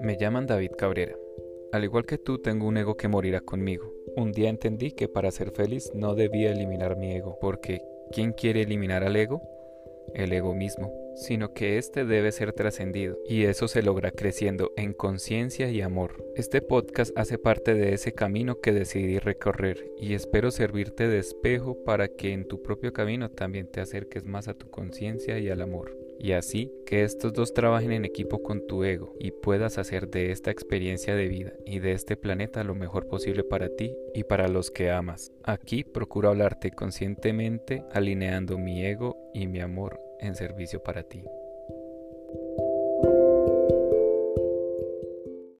Me llaman David Cabrera. Al igual que tú, tengo un ego que morirá conmigo. Un día entendí que para ser feliz no debía eliminar mi ego, porque ¿quién quiere eliminar al ego? El ego mismo, sino que éste debe ser trascendido, y eso se logra creciendo en conciencia y amor. Este podcast hace parte de ese camino que decidí recorrer, y espero servirte de espejo para que en tu propio camino también te acerques más a tu conciencia y al amor y así que estos dos trabajen en equipo con tu ego y puedas hacer de esta experiencia de vida y de este planeta lo mejor posible para ti y para los que amas. Aquí procuro hablarte conscientemente alineando mi ego y mi amor en servicio para ti.